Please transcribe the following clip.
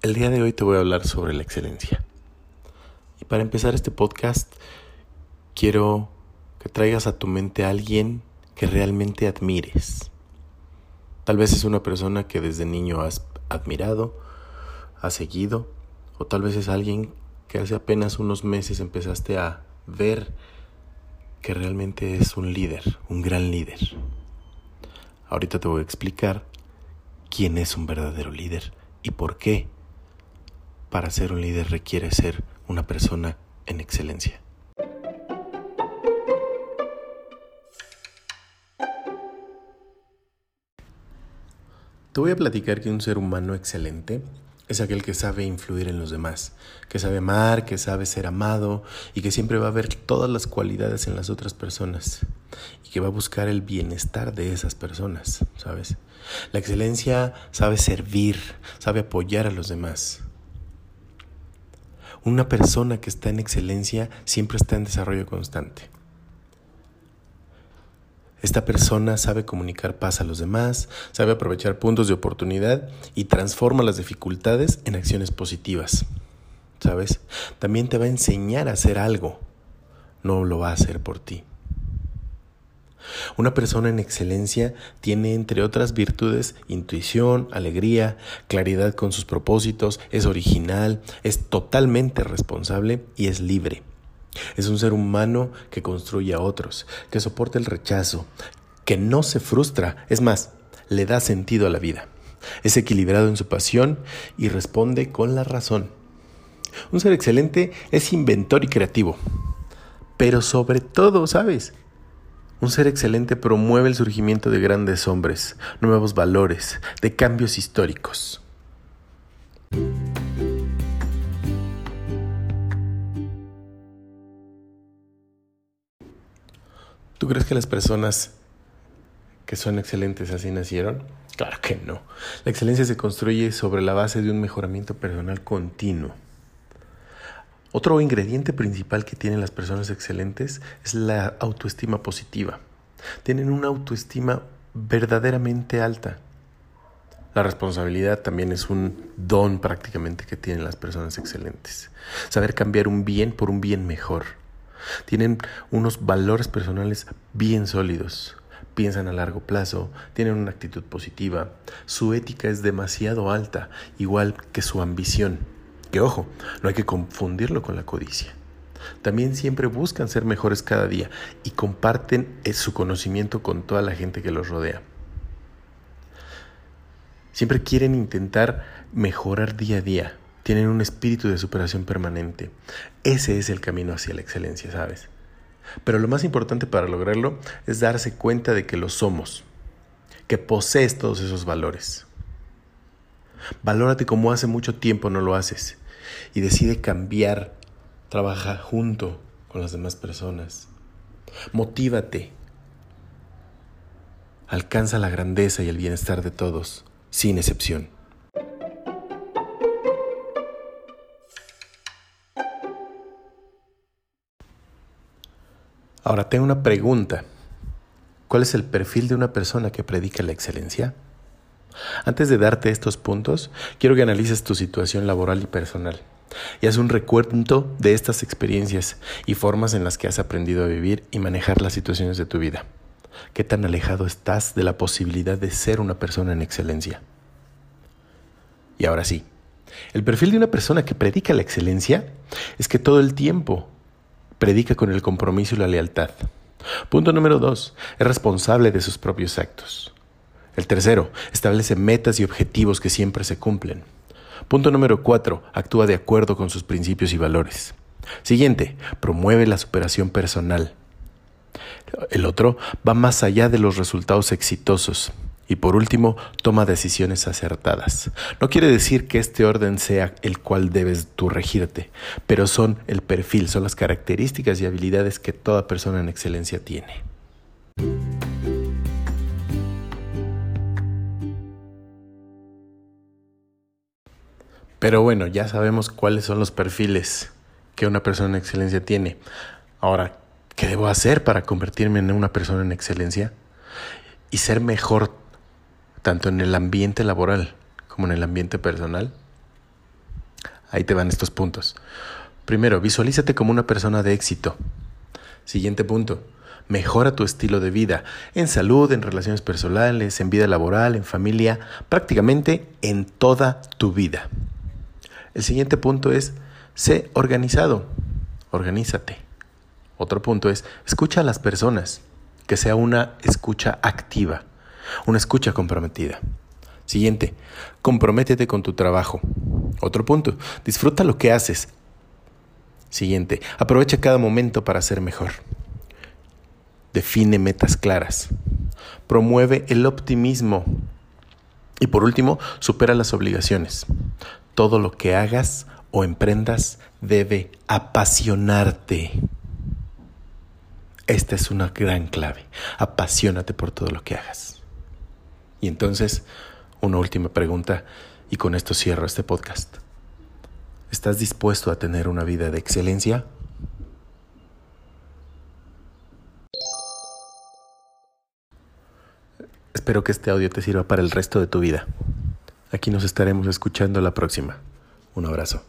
El día de hoy te voy a hablar sobre la excelencia. Y para empezar este podcast, quiero que traigas a tu mente a alguien que realmente admires. Tal vez es una persona que desde niño has admirado, has seguido, o tal vez es alguien que hace apenas unos meses empezaste a ver que realmente es un líder, un gran líder. Ahorita te voy a explicar quién es un verdadero líder y por qué para ser un líder requiere ser una persona en excelencia. Te voy a platicar que un ser humano excelente es aquel que sabe influir en los demás, que sabe amar, que sabe ser amado y que siempre va a ver todas las cualidades en las otras personas y que va a buscar el bienestar de esas personas, ¿sabes? La excelencia sabe servir, sabe apoyar a los demás. Una persona que está en excelencia siempre está en desarrollo constante. Esta persona sabe comunicar paz a los demás, sabe aprovechar puntos de oportunidad y transforma las dificultades en acciones positivas. ¿Sabes? También te va a enseñar a hacer algo. No lo va a hacer por ti. Una persona en excelencia tiene, entre otras virtudes, intuición, alegría, claridad con sus propósitos, es original, es totalmente responsable y es libre. Es un ser humano que construye a otros, que soporta el rechazo, que no se frustra, es más, le da sentido a la vida. Es equilibrado en su pasión y responde con la razón. Un ser excelente es inventor y creativo. Pero sobre todo, ¿sabes? Un ser excelente promueve el surgimiento de grandes hombres, nuevos valores, de cambios históricos. ¿Tú crees que las personas que son excelentes así nacieron? Claro que no. La excelencia se construye sobre la base de un mejoramiento personal continuo. Otro ingrediente principal que tienen las personas excelentes es la autoestima positiva. Tienen una autoestima verdaderamente alta. La responsabilidad también es un don prácticamente que tienen las personas excelentes. Saber cambiar un bien por un bien mejor. Tienen unos valores personales bien sólidos. Piensan a largo plazo, tienen una actitud positiva. Su ética es demasiado alta, igual que su ambición. Que ojo, no hay que confundirlo con la codicia. También siempre buscan ser mejores cada día y comparten eh, su conocimiento con toda la gente que los rodea. Siempre quieren intentar mejorar día a día. Tienen un espíritu de superación permanente. Ese es el camino hacia la excelencia, ¿sabes? Pero lo más importante para lograrlo es darse cuenta de que lo somos, que posees todos esos valores. Valórate como hace mucho tiempo no lo haces y decide cambiar. Trabaja junto con las demás personas. Motívate. Alcanza la grandeza y el bienestar de todos, sin excepción. Ahora tengo una pregunta. ¿Cuál es el perfil de una persona que predica la excelencia? Antes de darte estos puntos, quiero que analices tu situación laboral y personal y haz un recuento de estas experiencias y formas en las que has aprendido a vivir y manejar las situaciones de tu vida. ¿Qué tan alejado estás de la posibilidad de ser una persona en excelencia? Y ahora sí, el perfil de una persona que predica la excelencia es que todo el tiempo predica con el compromiso y la lealtad. Punto número dos, es responsable de sus propios actos. El tercero, establece metas y objetivos que siempre se cumplen. Punto número cuatro, actúa de acuerdo con sus principios y valores. Siguiente, promueve la superación personal. El otro va más allá de los resultados exitosos. Y por último, toma decisiones acertadas. No quiere decir que este orden sea el cual debes tú regirte, pero son el perfil, son las características y habilidades que toda persona en excelencia tiene. Pero bueno, ya sabemos cuáles son los perfiles que una persona en excelencia tiene. Ahora, ¿qué debo hacer para convertirme en una persona en excelencia? Y ser mejor tanto en el ambiente laboral como en el ambiente personal. Ahí te van estos puntos. Primero, visualízate como una persona de éxito. Siguiente punto, mejora tu estilo de vida, en salud, en relaciones personales, en vida laboral, en familia, prácticamente en toda tu vida. El siguiente punto es, sé organizado, organízate. Otro punto es, escucha a las personas, que sea una escucha activa, una escucha comprometida. Siguiente, comprométete con tu trabajo. Otro punto, disfruta lo que haces. Siguiente, aprovecha cada momento para ser mejor. Define metas claras. Promueve el optimismo. Y por último, supera las obligaciones. Todo lo que hagas o emprendas debe apasionarte. Esta es una gran clave. Apasionate por todo lo que hagas. Y entonces, una última pregunta y con esto cierro este podcast. ¿Estás dispuesto a tener una vida de excelencia? Espero que este audio te sirva para el resto de tu vida. Aquí nos estaremos escuchando la próxima. Un abrazo.